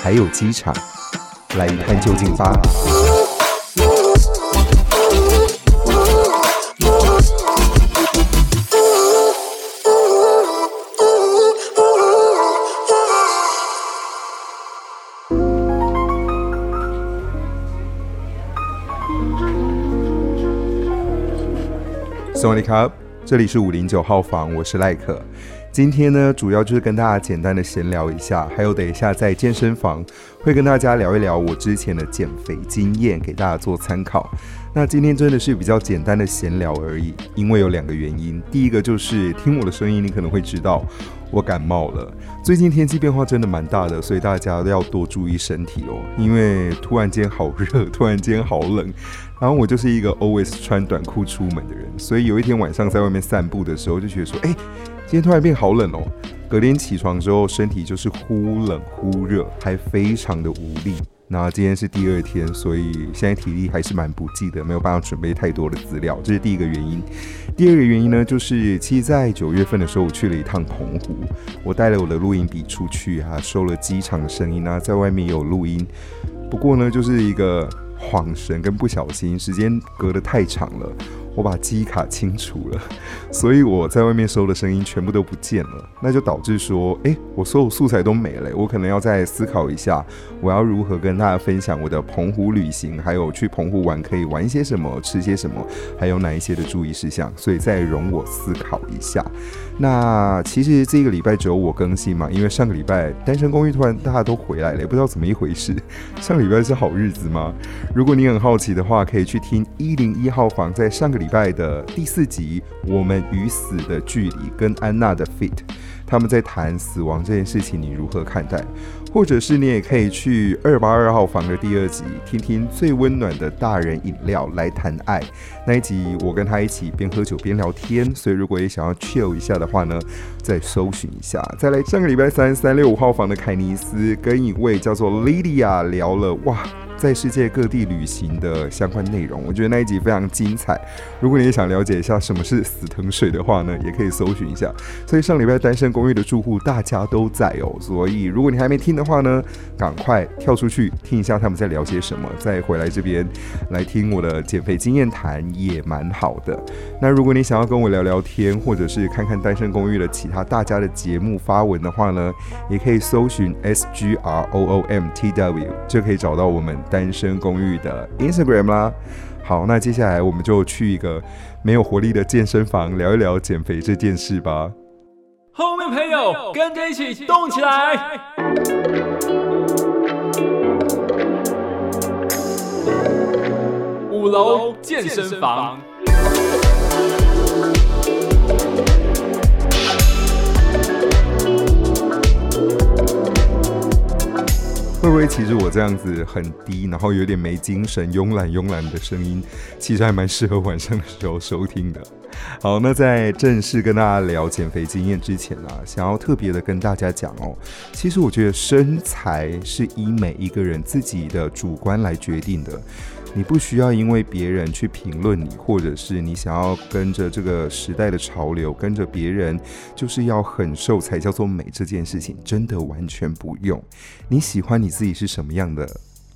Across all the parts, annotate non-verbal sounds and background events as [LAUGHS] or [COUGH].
还有机场，来一探究竟吧。萨瓦迪卡，这里是五零九号房，我是赖可。今天呢，主要就是跟大家简单的闲聊一下，还有等一下在健身房会跟大家聊一聊我之前的减肥经验，给大家做参考。那今天真的是比较简单的闲聊而已，因为有两个原因。第一个就是听我的声音，你可能会知道我感冒了。最近天气变化真的蛮大的，所以大家都要多注意身体哦，因为突然间好热，突然间好冷。然后我就是一个 always 穿短裤出门的人，所以有一天晚上在外面散步的时候，就觉得说，哎。今天突然变好冷哦，隔天起床之后身体就是忽冷忽热，还非常的无力。那今天是第二天，所以现在体力还是蛮不济的，没有办法准备太多的资料，这是第一个原因。第二个原因呢，就是其实在九月份的时候，我去了一趟澎湖，我带了我的录音笔出去啊，收了机场的声音啊，在外面有录音。不过呢，就是一个恍神跟不小心，时间隔得太长了。我把记忆卡清除了，[LAUGHS] 所以我在外面收的声音全部都不见了，那就导致说，诶，我所有素材都没了，我可能要再思考一下，我要如何跟大家分享我的澎湖旅行，还有去澎湖玩可以玩些什么，吃些什么，还有哪一些的注意事项，所以再容我思考一下。那其实这个礼拜只有我更新嘛，因为上个礼拜单身公寓突然大家都回来了，也不知道怎么一回事。上个礼拜是好日子吗？如果你很好奇的话，可以去听一零一号房在上个礼拜的第四集《我们与死的距离》跟安娜的 Fit，他们在谈死亡这件事情，你如何看待？或者是你也可以去二八二号房的第二集，听听最温暖的大人饮料来谈爱。那一集我跟他一起边喝酒边聊天，所以如果也想要 chill 一下的话呢，再搜寻一下。再来上个礼拜三三六五号房的凯尼斯跟一位叫做 Lydia 聊了哇。在世界各地旅行的相关内容，我觉得那一集非常精彩。如果你也想了解一下什么是死藤水的话呢，也可以搜寻一下。所以上礼拜单身公寓的住户大家都在哦，所以如果你还没听的话呢，赶快跳出去听一下他们在聊些什么，再回来这边来听我的减肥经验谈也蛮好的。那如果你想要跟我聊聊天，或者是看看单身公寓的其他大家的节目发文的话呢，也可以搜寻 S G R O O M T W，就可以找到我们。单身公寓的 Instagram 啦，好，那接下来我们就去一个没有活力的健身房聊一聊减肥这件事吧。后面朋友跟着一起动起来！五楼健身房。会不会其实我这样子很低，然后有点没精神、慵懒慵懒的声音，其实还蛮适合晚上的时候收听的。好，那在正式跟大家聊减肥经验之前啊，想要特别的跟大家讲哦，其实我觉得身材是以每一个人自己的主观来决定的。你不需要因为别人去评论你，或者是你想要跟着这个时代的潮流，跟着别人就是要很瘦才叫做美，这件事情真的完全不用。你喜欢你自己是什么样的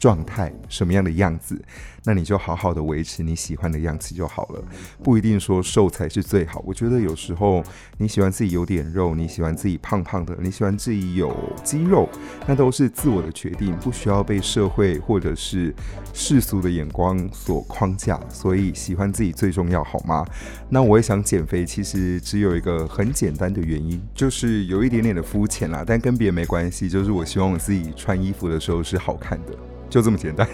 状态，什么样的样子？那你就好好的维持你喜欢的样子就好了，不一定说瘦才是最好。我觉得有时候你喜欢自己有点肉，你喜欢自己胖胖的，你喜欢自己有肌肉，那都是自我的决定，不需要被社会或者是世俗的眼光所框架。所以喜欢自己最重要，好吗？那我也想减肥，其实只有一个很简单的原因，就是有一点点的肤浅啦，但跟别人没关系，就是我希望我自己穿衣服的时候是好看的，就这么简单。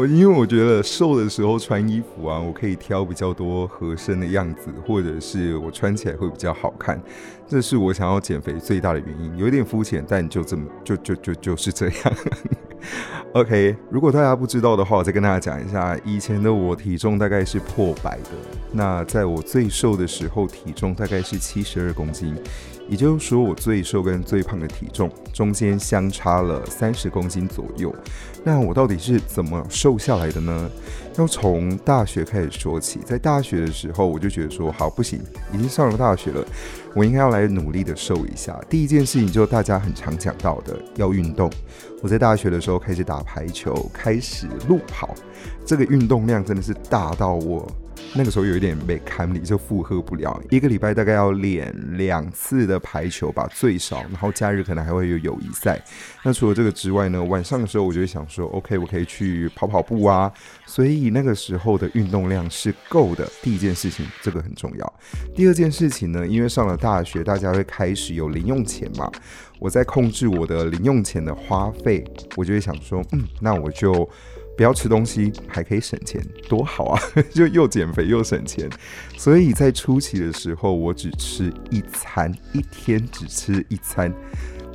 我因为我觉得瘦的时候穿衣服啊，我可以挑比较多合身的样子，或者是我穿起来会比较好看。这是我想要减肥最大的原因，有一点肤浅，但就这么就就就就是这样。OK，如果大家不知道的话，我再跟大家讲一下，以前的我体重大概是破百的，那在我最瘦的时候，体重大概是七十二公斤。也就是说，我最瘦跟最胖的体重中间相差了三十公斤左右。那我到底是怎么瘦瘦下来的呢？要从大学开始说起。在大学的时候，我就觉得说，好，不行，已经上了大学了，我应该要来努力的瘦一下。第一件事情就是大家很常讲到的，要运动。我在大学的时候开始打排球，开始路跑，这个运动量真的是大到我。那个时候有一点被看理，就负荷不了。一个礼拜大概要练两次的排球吧，最少。然后假日可能还会有友谊赛。那除了这个之外呢，晚上的时候我就会想说，OK，我可以去跑跑步啊。所以那个时候的运动量是够的。第一件事情，这个很重要。第二件事情呢，因为上了大学，大家会开始有零用钱嘛。我在控制我的零用钱的花费，我就会想说，嗯，那我就。不要吃东西还可以省钱，多好啊！[LAUGHS] 就又减肥又省钱。所以在初期的时候，我只吃一餐，一天只吃一餐。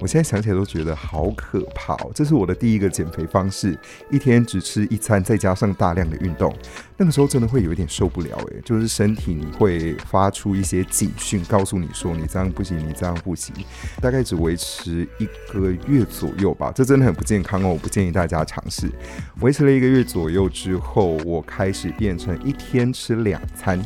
我现在想起来都觉得好可怕哦！这是我的第一个减肥方式，一天只吃一餐，再加上大量的运动。那个时候真的会有一点受不了诶，就是身体你会发出一些警讯，告诉你说你这样不行，你这样不行。大概只维持一个月左右吧，这真的很不健康哦！我不建议大家尝试。维持了一个月左右之后，我开始变成一天吃两餐，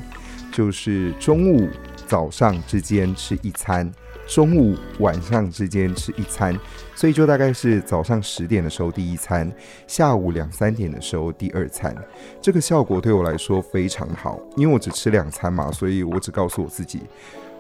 就是中午、早上之间吃一餐。中午、晚上之间吃一餐，所以就大概是早上十点的时候第一餐，下午两三点的时候第二餐。这个效果对我来说非常好，因为我只吃两餐嘛，所以我只告诉我自己，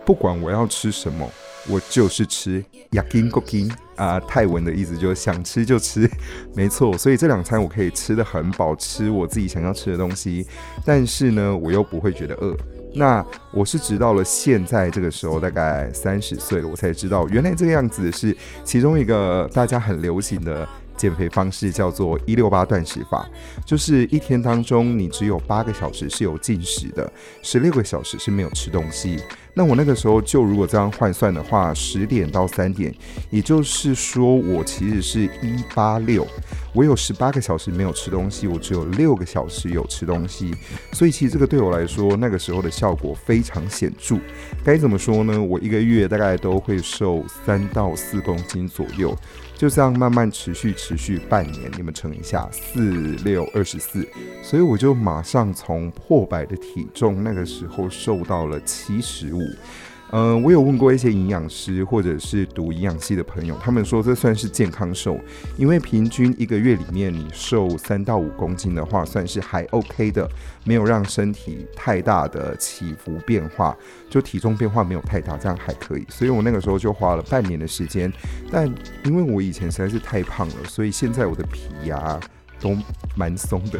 不管我要吃什么，我就是吃。やきんこきん啊，泰文的意思就是想吃就吃，[LAUGHS] 没错。所以这两餐我可以吃得很饱，吃我自己想要吃的东西，但是呢，我又不会觉得饿。 那我是直到了现在这个时候，大概三十岁了，我才知道原来这个样子是其中一个大家很流行的减肥方式，叫做一六八断食法，就是一天当中你只有八个小时是有进食的，十六个小时是没有吃东西。那我那个时候就如果这样换算的话，十点到三点，也就是说我其实是一八六，我有十八个小时没有吃东西，我只有六个小时有吃东西，所以其实这个对我来说那个时候的效果非常显著。该怎么说呢？我一个月大概都会瘦三到四公斤左右。就这样慢慢持续持续半年，你们乘一下，四六二十四，所以我就马上从破百的体重，那个时候瘦到了七十五。嗯、我有问过一些营养师或者是读营养系的朋友，他们说这算是健康瘦，因为平均一个月里面你瘦三到五公斤的话，算是还 OK 的，没有让身体太大的起伏变化，就体重变化没有太大，这样还可以。所以我那个时候就花了半年的时间，但因为我以前实在是太胖了，所以现在我的皮呀、都蛮松的。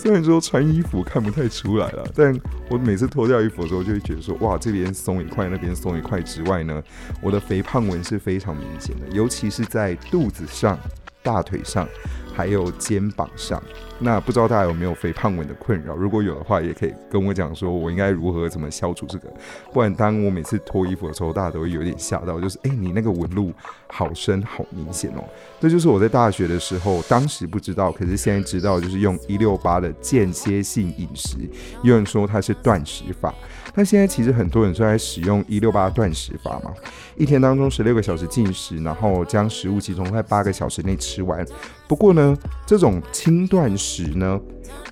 虽然说穿衣服看不太出来了，[LAUGHS] 但我每次脱掉衣服的时候，就会觉得说，哇，这边松一块，那边松一块之外呢，我的肥胖纹是非常明显的，尤其是在肚子上、大腿上。还有肩膀上，那不知道大家有没有肥胖纹的困扰？如果有的话，也可以跟我讲，说我应该如何怎么消除这个。不然，当我每次脱衣服的时候，大家都会有点吓到，就是哎，你那个纹路好深，好明显哦。这就是我在大学的时候，当时不知道，可是现在知道，就是用一六八的间歇性饮食。有人说它是断食法，那现在其实很多人都在使用一六八断食法嘛，一天当中十六个小时进食，然后将食物集中在八个小时内吃完。不过呢，这种轻断食食呢，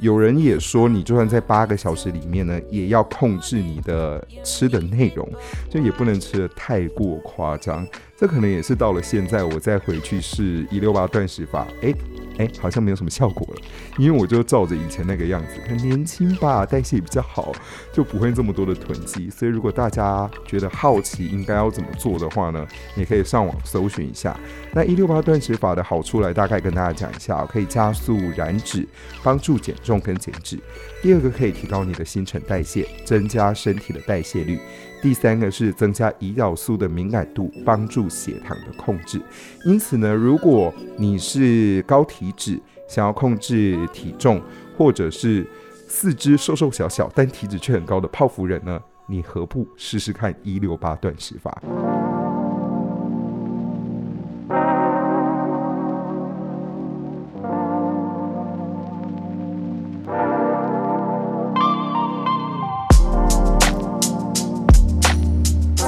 有人也说，你就算在八个小时里面呢，也要控制你的吃的内容，就也不能吃得太过夸张。这可能也是到了现在，我再回去试一六八断食法，诶。哎，好像没有什么效果了，因为我就照着以前那个样子，很年轻吧，代谢比较好，就不会这么多的囤积。所以如果大家觉得好奇应该要怎么做的话呢，也可以上网搜寻一下。那一六八断食法的好处来大概跟大家讲一下，可以加速燃脂，帮助减重跟减脂。第二个可以提高你的新陈代谢，增加身体的代谢率。第三个是增加胰岛素的敏感度，帮助血糖的控制。因此呢，如果你是高体脂，想要控制体重，或者是四肢瘦瘦小小但体脂却很高的泡芙人呢，你何不试试看一六八断食法？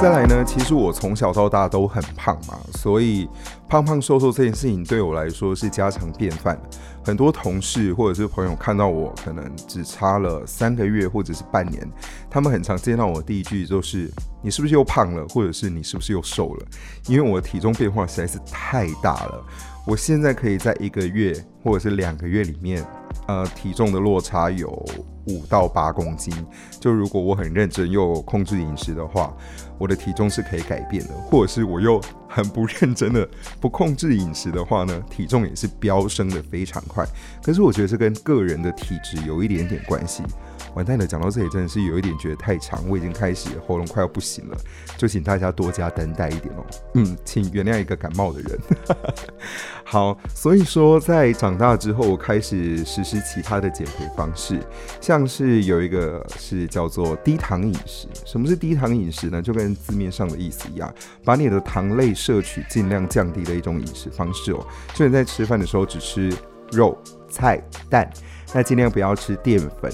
再来呢，其实我从小到大都很胖嘛，所以胖胖瘦瘦这件事情对我来说是家常便饭。很多同事或者是朋友看到我可能只差了三个月或者是半年，他们很常见到我第一句就是：“你是不是又胖了？”或者是“你是不是又瘦了？”因为我的体重变化实在是太大了。我现在可以在一个月或者是两个月里面，呃，体重的落差有五到八公斤。就如果我很认真又控制饮食的话。我的体重是可以改变的，或者是我又很不认真的不控制饮食的话呢，体重也是飙升的非常快。可是我觉得这跟个人的体质有一点点关系。完蛋了，讲到这里真的是有一点觉得太长，我已经开始喉咙快要不行了，就请大家多加担待一点哦。嗯，请原谅一个感冒的人。[LAUGHS] 好，所以说在长大之后，我开始实施其他的减肥方式，像是有一个是叫做低糖饮食。什么是低糖饮食呢？就跟字面上的意思一样，把你的糖类摄取尽量降低的一种饮食方式哦。就你在吃饭的时候只吃肉、菜、蛋，那尽量不要吃淀粉。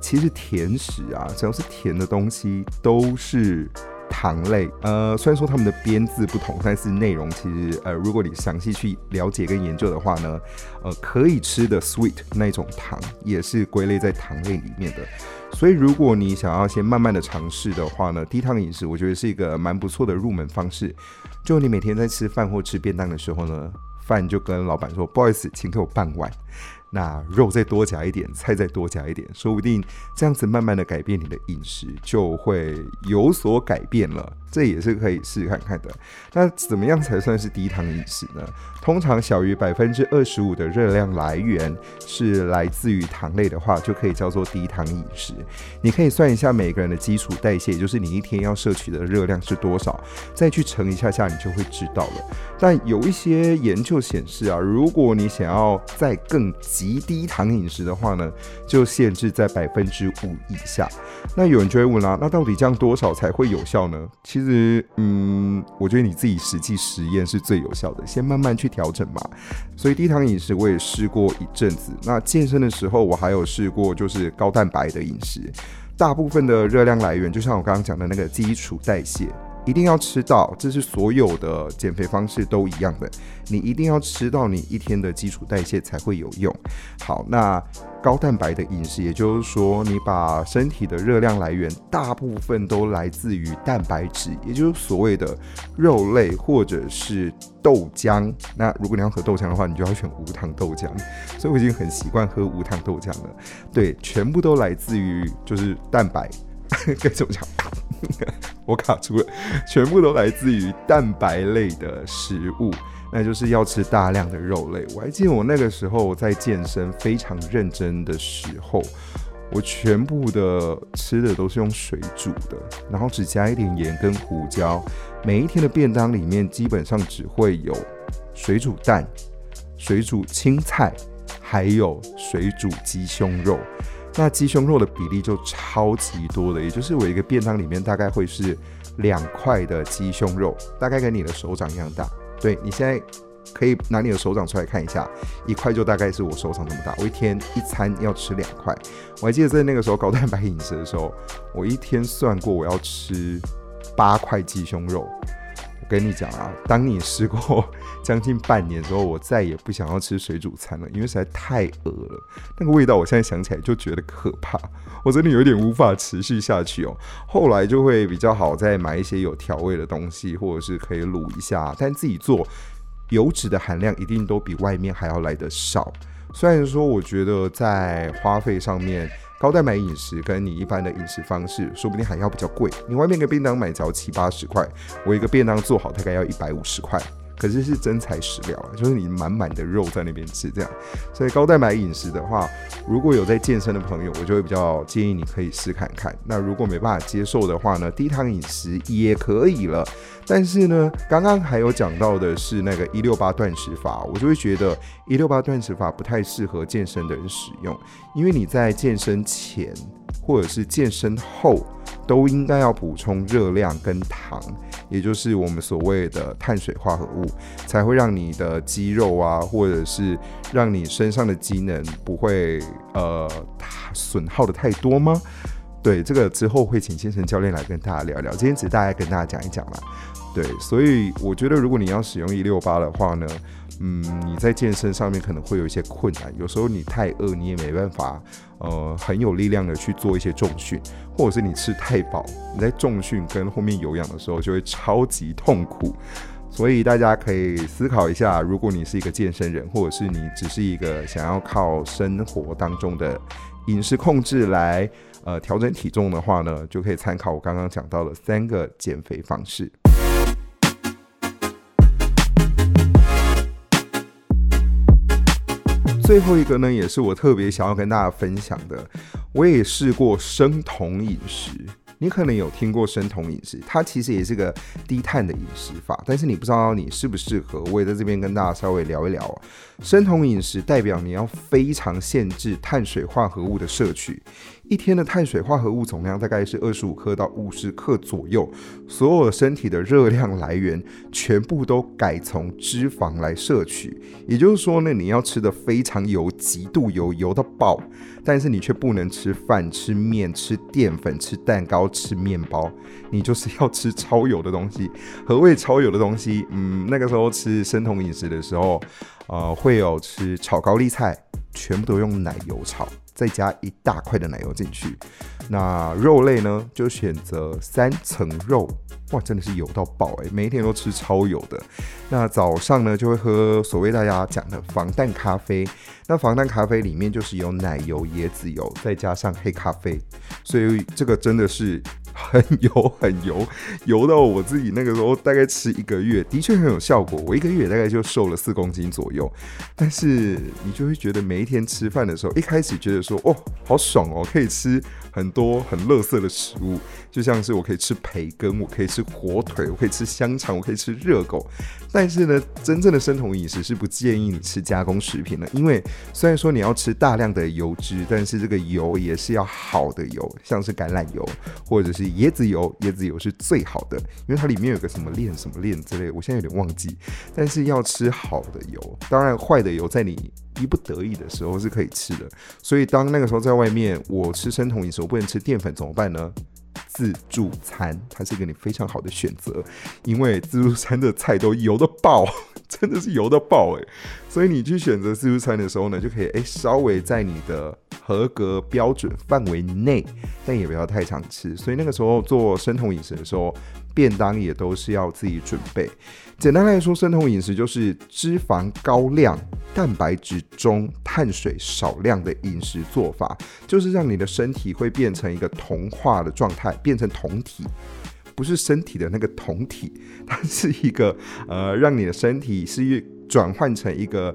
其实甜食啊，只要是甜的东西都是糖类。呃，虽然说它们的编制不同，但是内容其实呃，如果你详细去了解跟研究的话呢，呃，可以吃的 sweet 那种糖也是归类在糖类里面的。所以如果你想要先慢慢的尝试的话呢，低糖饮食我觉得是一个蛮不错的入门方式。就你每天在吃饭或吃便当的时候呢，饭就跟老板说，不好意思，请给我半碗。那肉再多加一点，菜再多加一点，说不定这样子慢慢的改变你的饮食就会有所改变了。这也是可以试试看看的。那怎么样才算是低糖饮食呢？通常小于百分之二十五的热量来源是来自于糖类的话，就可以叫做低糖饮食。你可以算一下每个人的基础代谢，也就是你一天要摄取的热量是多少，再去乘一下下，你就会知道了。但有一些研究显示啊，如果你想要再更极低糖饮食的话呢，就限制在百分之五以下。那有人就会问啦，那到底这样多少才会有效呢？其实，嗯，我觉得你自己实际实验是最有效的，先慢慢去调整嘛。所以低糖饮食我也试过一阵子。那健身的时候，我还有试过就是高蛋白的饮食。大部分的热量来源，就像我刚刚讲的那个基础代谢。一定要吃到，这是所有的减肥方式都一样的。你一定要吃到你一天的基础代谢才会有用。好，那高蛋白的饮食，也就是说，你把身体的热量来源大部分都来自于蛋白质，也就是所谓的肉类或者是豆浆。那如果你要喝豆浆的话，你就要选无糖豆浆。所以我已经很习惯喝无糖豆浆了。对，全部都来自于就是蛋白。该怎么讲？我卡住了，全部都来自于蛋白类的食物，那就是要吃大量的肉类。我还记得我那个时候在健身非常认真的时候，我全部的吃的都是用水煮的，然后只加一点盐跟胡椒。每一天的便当里面基本上只会有水煮蛋、水煮青菜，还有水煮鸡胸肉。那鸡胸肉的比例就超级多的，也就是我一个便当里面大概会是两块的鸡胸肉，大概跟你的手掌一样大。对，你现在可以拿你的手掌出来看一下，一块就大概是我手掌这么大。我一天一餐要吃两块。我还记得在那个时候高蛋白饮食的时候，我一天算过我要吃八块鸡胸肉。跟你讲啊，当你试过。将近半年之后，我再也不想要吃水煮餐了，因为实在太饿了。那个味道，我现在想起来就觉得可怕，我真的有点无法持续下去哦。后来就会比较好，再买一些有调味的东西，或者是可以卤一下。但自己做，油脂的含量一定都比外面还要来得少。虽然说，我觉得在花费上面，高蛋白饮食跟你一般的饮食方式，说不定还要比较贵。你外面个便当买只要七八十块，我一个便当做好大概要一百五十块。可是是真材实料啊，就是你满满的肉在那边吃这样。所以高蛋白饮食的话，如果有在健身的朋友，我就会比较建议你可以试看看。那如果没办法接受的话呢，低糖饮食也可以了。但是呢，刚刚还有讲到的是那个一六八断食法，我就会觉得一六八断食法不太适合健身的人使用，因为你在健身前或者是健身后都应该要补充热量跟糖，也就是我们所谓的碳水化合物，才会让你的肌肉啊，或者是让你身上的机能不会呃损耗的太多吗？对，这个之后会请健身教练来跟大家聊聊，今天只是大概跟大家讲一讲啦。对，所以我觉得，如果你要使用一六八的话呢，嗯，你在健身上面可能会有一些困难。有时候你太饿，你也没办法，呃，很有力量的去做一些重训，或者是你吃太饱，你在重训跟后面有氧的时候就会超级痛苦。所以大家可以思考一下，如果你是一个健身人，或者是你只是一个想要靠生活当中的饮食控制来呃调整体重的话呢，就可以参考我刚刚讲到的三个减肥方式。最后一个呢，也是我特别想要跟大家分享的。我也试过生酮饮食，你可能有听过生酮饮食，它其实也是个低碳的饮食法，但是你不知道你适不适合。我也在这边跟大家稍微聊一聊。生酮饮食代表你要非常限制碳水化合物的摄取。一天的碳水化合物总量大概是二十五克到五十克左右，所有身体的热量来源全部都改从脂肪来摄取。也就是说呢，你要吃的非常油，极度油，油到爆，但是你却不能吃饭、吃面、吃淀粉、吃蛋糕、吃面包，你就是要吃超油的东西。何谓超油的东西？嗯，那个时候吃生酮饮食的时候，呃，会有吃炒高丽菜，全部都用奶油炒。再加一大块的奶油进去，那肉类呢，就选择三层肉，哇，真的是油到爆诶，每一天都吃超油的。那早上呢，就会喝所谓大家讲的防弹咖啡，那防弹咖啡里面就是有奶油、椰子油，再加上黑咖啡，所以这个真的是。很油 [LAUGHS] 很油，油到我自己那个时候大概吃一个月，的确很有效果。我一个月大概就瘦了四公斤左右。但是你就会觉得每一天吃饭的时候，一开始觉得说哦，好爽哦，可以吃很多很垃圾的食物，就像是我可以吃培根，我可以吃火腿，我可以吃香肠，我可以吃热狗。但是呢，真正的生酮饮食是不建议你吃加工食品的，因为虽然说你要吃大量的油脂，但是这个油也是要好的油，像是橄榄油或者是椰子油，椰子油是最好的，因为它里面有个什么链什么链之类，我现在有点忘记。但是要吃好的油，当然坏的油在你逼不得已的时候是可以吃的。所以当那个时候在外面，我吃生酮饮食，我不能吃淀粉怎么办呢？自助餐，它是一个你非常好的选择，因为自助餐的菜都油得爆，[LAUGHS] 真的是油得爆诶。所以你去选择自助餐的时候呢，就可以诶稍微在你的合格标准范围内，但也不要太常吃。所以那个时候做生酮饮食的时候，便当也都是要自己准备。简单来说，生酮饮食就是脂肪高量、蛋白质中、碳水少量的饮食做法，就是让你的身体会变成一个同化的状态，变成酮体，不是身体的那个酮体，它是一个呃，让你的身体是转换成一个。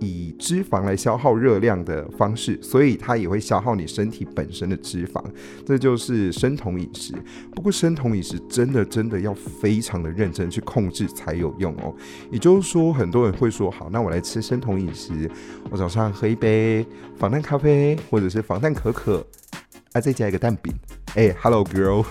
以脂肪来消耗热量的方式，所以它也会消耗你身体本身的脂肪，这就是生酮饮食。不过生酮饮食真的真的要非常的认真去控制才有用哦。也就是说，很多人会说，好，那我来吃生酮饮食，我早上喝一杯防弹咖啡或者是防弹可可，啊，再加一个蛋饼。哎，Hello girl。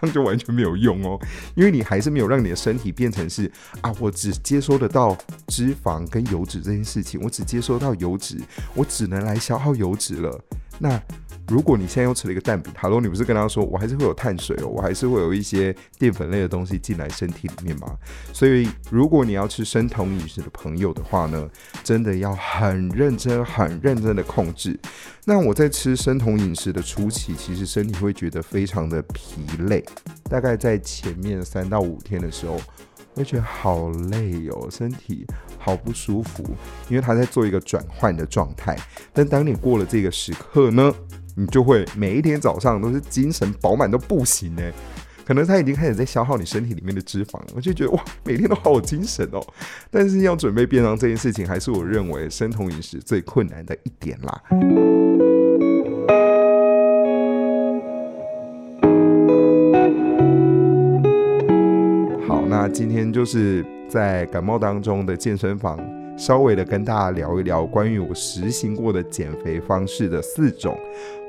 这样就完全没有用哦，因为你还是没有让你的身体变成是啊，我只接收得到脂肪跟油脂这件事情，我只接收到油脂，我只能来消耗油脂了。那如果你现在又吃了一个蛋饼，哈喽，你不是跟他说我还是会有碳水哦，我还是会有一些淀粉类的东西进来身体里面吗？所以如果你要吃生酮饮食的朋友的话呢，真的要很认真、很认真的控制。那我在吃生酮饮食的初期，其实身体会觉得非常的疲累，大概在前面三到五天的时候，会觉得好累哦，身体好不舒服，因为他在做一个转换的状态。但当你过了这个时刻呢，你就会每一天早上都是精神饱满到不行呢。可能它已经开始在消耗你身体里面的脂肪，我就觉得哇，每天都好精神哦。但是要准备便当这件事情，还是我认为生酮饮食最困难的一点啦。好，那今天就是在感冒当中的健身房，稍微的跟大家聊一聊关于我实行过的减肥方式的四种，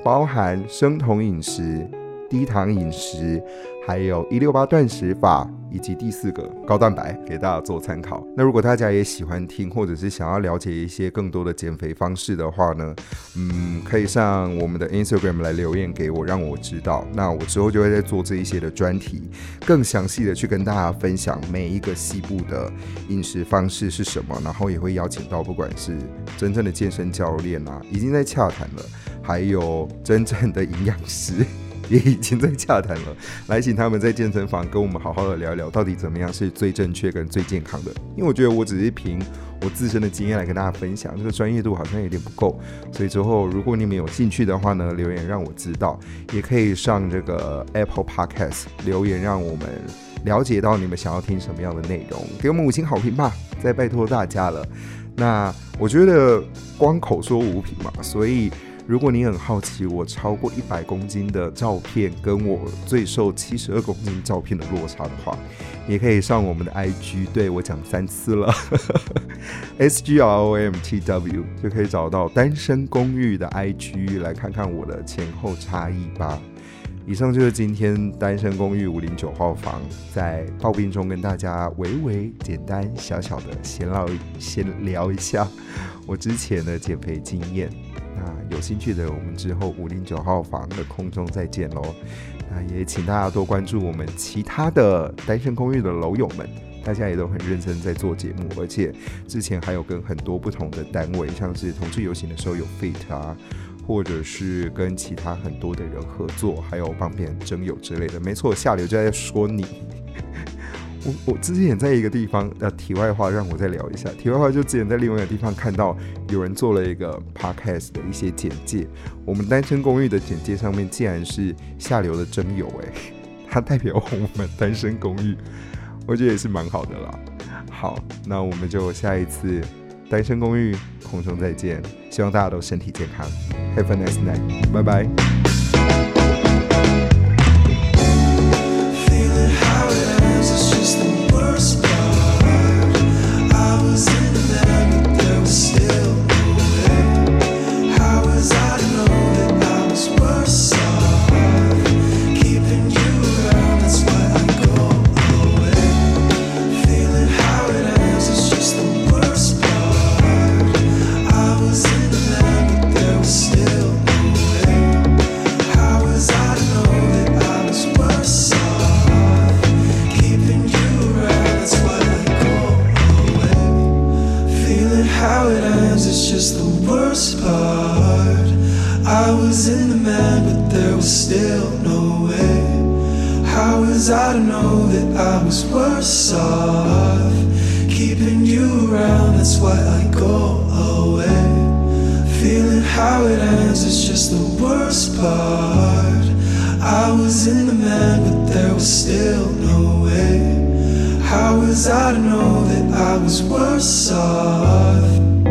包含生酮饮食、低糖饮食，还有一六八断食法，以及第四个高蛋白，给大家做参考。那如果大家也喜欢听，或者是想要了解一些更多的减肥方式的话呢，嗯，可以上我们的 Instagram 来留言给我，让我知道。那我之后就会再做这一些的专题，更详细的去跟大家分享每一个细部的饮食方式是什么，然后也会邀请到不管是真正的健身教练啊，已经在洽谈了，还有真正的营养师。也已经在洽谈了，来请他们在健身房跟我们好好的聊一聊，到底怎么样是最正确跟最健康的。因为我觉得我只是凭我自身的经验来跟大家分享，这个专业度好像有点不够。所以之后如果你们有兴趣的话呢，留言让我知道，也可以上这个 Apple Podcast 留言，让我们了解到你们想要听什么样的内容，给我们五星好评吧，再拜托大家了。那我觉得光口说无凭嘛，所以。如果你很好奇我超过一百公斤的照片跟我最瘦七十二公斤照片的落差的话，也可以上我们的 IG，对，我讲三次了，[LAUGHS] S G R O M T W 就可以找到单身公寓的 IG 来看看我的前后差异吧。以上就是今天单身公寓五零九号房在炮兵中跟大家微微简单小小的闲聊闲聊一下我之前的减肥经验。那有兴趣的，我们之后五零九号房的空中再见喽。那也请大家多关注我们其他的单身公寓的楼友们，大家也都很认真在做节目，而且之前还有跟很多不同的单位，像是同志游行的时候有 fit 啊，或者是跟其他很多的人合作，还有帮别人征友之类的。没错，下流就在说你。我我之前也在一个地方，呃，题外话让我再聊一下。题外话就之前在另外一个地方看到有人做了一个 podcast 的一些简介，我们单身公寓的简介上面竟然是下流的征友，哎，它代表我们单身公寓，我觉得也是蛮好的啦。好，那我们就下一次单身公寓空中再见，希望大家都身体健康，Have a nice night，拜拜。Cause I don't know that I was worse off Keeping you around, that's why I go away. Feeling how it ends is just the worst part. I was in the man, but there was still no way. How was I to know that I was worse off?